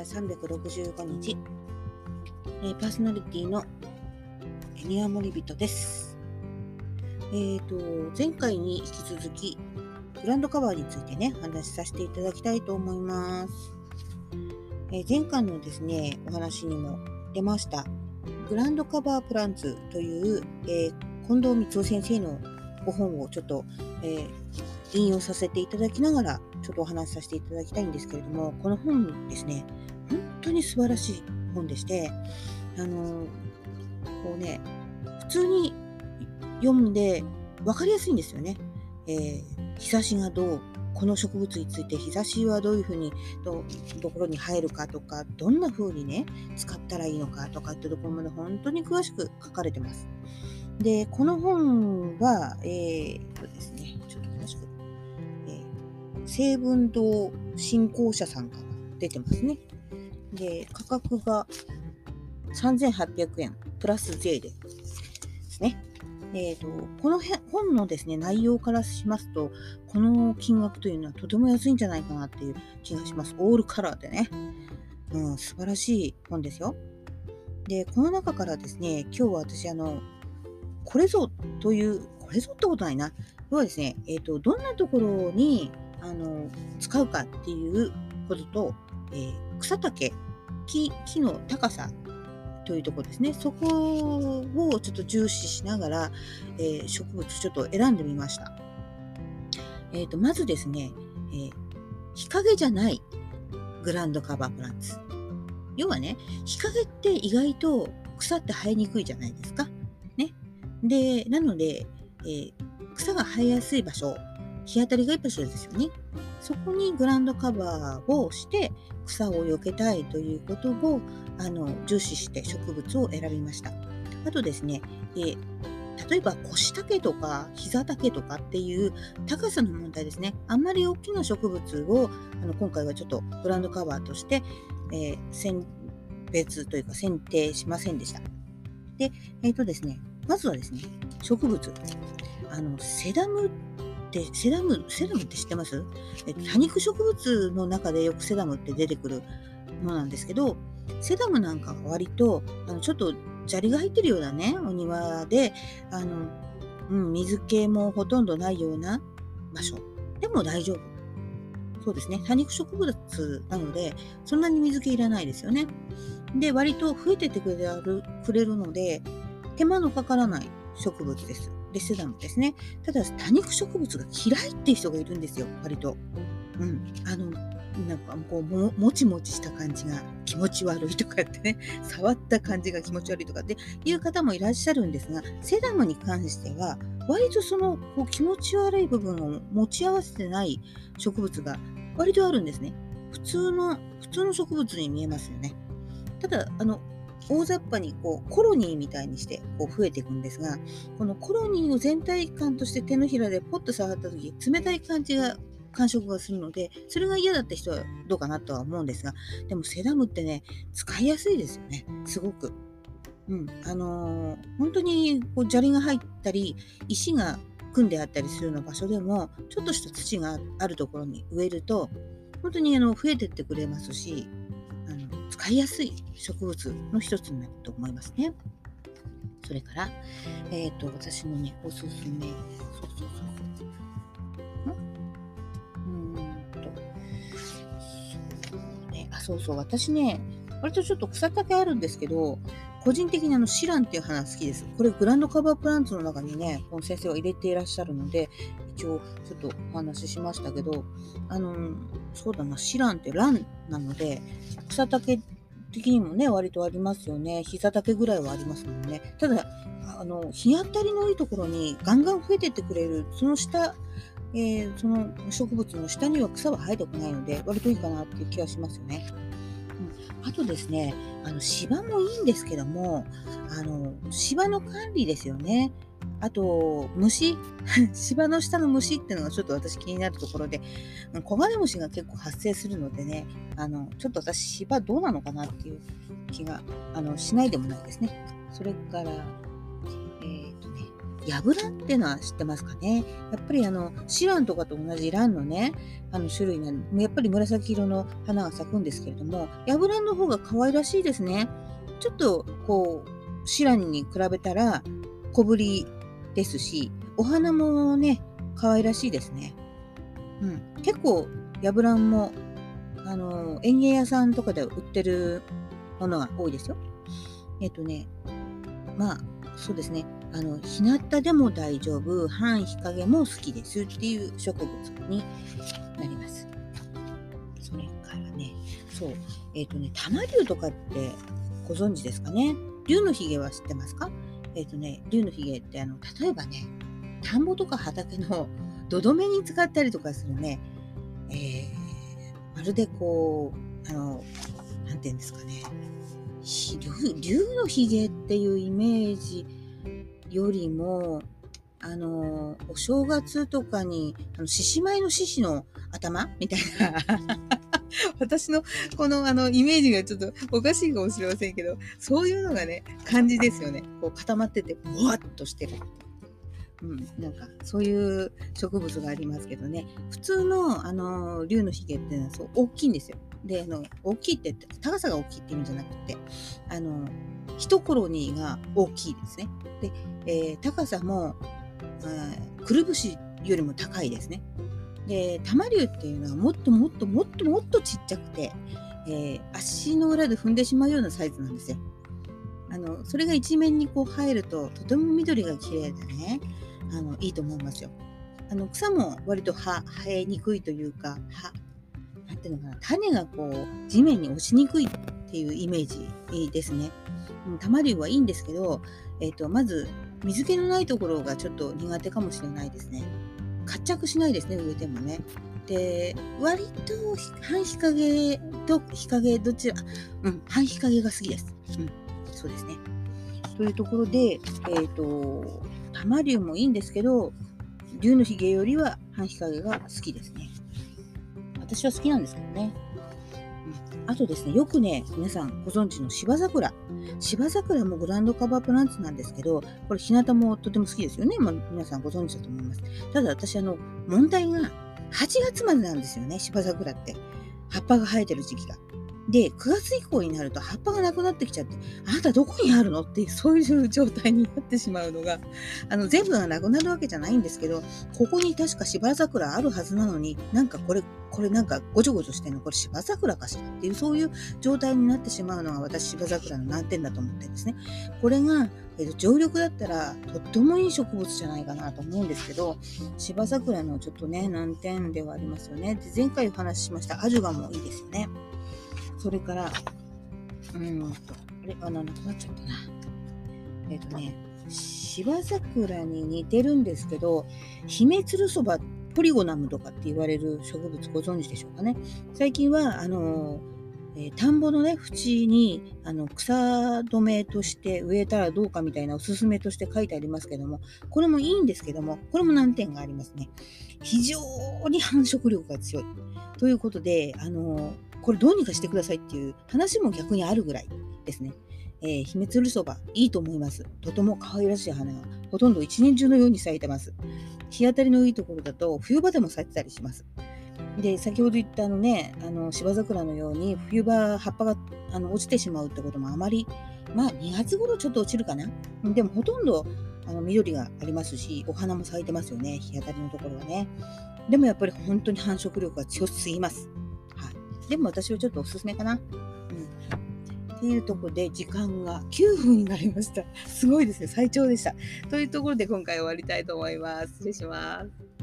は365日、えー、パーソナリティの宮森人です。えーと、前回に引き続き、グランドカバーについてね、話しさせていただきたいと思います。えー、前回のですね、お話にも出ました、グランドカバープランツという、えー、近藤光夫先生のご本をちょっと、えー、引用させていただきながら、ちょっとお話しさせていただきたいんですけれども、この本ですね、本当に素晴らしい本でして、あのこうね、普通に読んで分かりやすいんですよね。えー、日差しがどう、この植物について日差しはどういうふうにどところに入るかとか、どんな風にね、使ったらいいのかとかってところまで本当に詳しく書かれてます。で、この本は、えー、とですね、成文堂新興社さんから出てますね。で、価格が3800円プラス税でですね。えーと、この本のですね内容からしますと、この金額というのはとても安いんじゃないかなっていう気がします。オールカラーでね。うん、素晴らしい本ですよ。で、この中からですね、今日は私、あの、これぞという、これぞってことないな。要はですね、えーと、どんなところにあの使うかっていうことと、えー、草丈木、木の高さというとこですね。そこをちょっと重視しながら、えー、植物ちょっと選んでみました。えーと、まずですね、えー、日陰じゃないグランドカバープランツ。要はね、日陰って意外と草って生えにくいじゃないですかね。で、なので、えー、草が生えやすい場所、日当たりがいい場所ですよね。そこにグランドカバーをして草を避けたいということをあの重視して植物を選びました。あとですね、え、例えば腰丈とか膝丈とかっていう高さの問題ですね。あんまり大きな植物をあの今回はちょっとグランドカバーとして、えー、選別というか選定しませんでした。で、えっ、ー、とですね、まずはですね、植物。あの、セダムって、セダム、セダムって知ってます？え多肉植物の中でよくセダムって出てくるものなんですけど、セダムなんかは割と、あのちょっと砂利が入ってるようなね、お庭で、あの、うん、水気もほとんどないような場所でも大丈夫。そうですね。多肉植物なので、そんなに水気いらないですよね。で、割と増えててくれるくれるので、手間のかからない植物です。レセダムですね。ただ、多肉植物が嫌いっていう人がいるんですよ、割と。うん。あの、なんかこうも、もちもちした感じが気持ち悪いとかってね、触った感じが気持ち悪いとかっていう方もいらっしゃるんですが、セダムに関しては、割とそのこう気持ち悪い部分を持ち合わせてない植物が割とあるんですね。普通の、普通の植物に見えますよね。ただ、あの、大雑把にこうコロニーみたいにしてこう増えていくんですがこのコロニーを全体感として手のひらでポッと触った時冷たい感じが感触がするのでそれが嫌だった人はどうかなとは思うんですがでもセダムってね使いやすいですよねすごく。うん、あのー、本当にこう砂利が入ったり石が組んであったりするような場所でもちょっとした土があるところに植えると本当にあの増えてってくれますし使いやすい植物の一つになると思いますね。それから、えっ、ー、と、私のね、おすすめ、そうそうそう。うんと、そうね、あ、そうそう、私ね、割とちょっと草丈あるんですけど、個人的にあのシランっていう花好きです。これグランドカバープランツの中にね、この先生は入れていらっしゃるので、一応ちょっとお話ししましたけど、あの、そうだな、シランってランなので、草丈的にもね、割とありますよね。膝丈ぐらいはありますもんね。ただ、あの、日当たりのいいところにガンガン増えてってくれる、その下、えー、その植物の下には草は生えてこないので、割といいかなっていう気はしますよね。うん、あとですね、あの芝もいいんですけども、あの芝の管理ですよね。あと、虫、芝の下の虫っていうのがちょっと私気になるところで、コガネムシが結構発生するのでね、あの、ちょっと私芝どうなのかなっていう気が、あの、しないでもないですね。それから、えっ、とね、ヤブランっていうのは知ってますかね？やっぱりあのシランとかと同じランのねあの種類なんでやっぱり紫色の花が咲くんですけれどもヤブランの方が可愛らしいですね。ちょっとこうシランに比べたら小ぶりですしお花もね可愛らしいですね、うん、結構ヤブランもあの園芸屋さんとかで売ってるものが多いですよ。えっ、とねまあそうですね。あの日向でも大丈夫半日陰も好きですっていう植物になります。それからねそう。えっ、とね玉竜とかってご存知ですかね？竜のひげは知ってますか？えっ、ー、とね竜のひげってあの例えばね田んぼとか畑の 土留めに使ったりとかするね、えー、まるでこうあの何て言うんですかね竜のひげっていうイメージよりもあのお正月とかにあの獅子舞の獅子の頭みたいな。私のこのあのイメージがちょっとおかしいかもしれませんけどそういうのがね感じですよねこう固まっててぼわっとしてるうん、なんかそういう植物がありますけどね普通のあの竜のひげっていうのはそう大きいんですよ。であの大きいって高さが大きいって意味じゃなくてあの一コロニーが大きいですね。で、えー、高さもくるぶしよりも高いですね。で玉竜っていうのはもっともっともっともっとちっちゃくて、えー、足の裏で踏んでしまうようなサイズなんですよ。あのそれが一面にこう生えるととても緑が綺麗でねあのいいと思いますよ。あの草も割と生えにくいというか何ていうのかな種がこう地面に落ちにくいっていうイメージですね。玉竜はいいんですけど、えーと、まず水気のないところがちょっと苦手かもしれないですね。活着しないですね植えてもね。で割と半日陰と日陰どちらうん半日陰が好きです。うんそうですね。というところでえっ、ー、と玉竜もいいんですけど、竜のひげよりは半日陰が好きですね。私は好きなんですけどね。あとですね、よくね、皆さんご存知の芝桜。芝桜もグランドカバープランツなんですけど、これ日向もとても好きですよね。まあ、皆さんご存知だと思います。ただ私、あの、問題が8月までなんですよね、芝桜って。葉っぱが生えてる時期が。で、9月以降になると葉っぱがなくなってきちゃって、あなたどこにあるのって、そういう状態になってしまうのが、あの、全部がなくなるわけじゃないんですけど、ここに確か芝桜あるはずなのに、なんかこれ、これなんかごちょごちょしてんの、これ芝桜かしらっていう、そういう状態になってしまうのが私芝桜の難点だと思ってるんですね。これが、えー、と常緑だったらとってもいい植物じゃないかなと思うんですけど、芝桜のちょっとね、難点ではありますよね。で前回お話ししましたアジュガもいいですよね。それから、うんと、あれ、あ、なくなっちゃったな。えっ、ー、とね、芝桜に似てるんですけど、姫鶴そばっポリゴナムとかって言われる植物ご存知でしょうかね。最近は、あのえー、田んぼのね、縁にあの草止めとして植えたらどうかみたいなおすすめとして書いてありますけども、これもいいんですけども、これも難点がありますね。非常に繁殖力が強い。ということで、あのこれどうにかしてくださいっていう話も逆にあるぐらいですね。えー、秘密るそば、いいと思います。とても可愛らしい花が、ほとんど一年中のように咲いてます。日当たりのいいところだと、冬場でも咲いてたりします。で、先ほど言ったあのね、あの芝桜のように、冬場葉っぱがあの落ちてしまうってこともあまり、まあ2月頃ちょっと落ちるかな。でもほとんどあの緑がありますし、お花も咲いてますよね、日当たりのところはね。でもやっぱり本当に繁殖力が強すぎます。はいでも私はちょっとおすすめかな。っていうところで時間が9分になりました。すごいですね。最長でした。というところで今回終わりたいと思います。失礼します。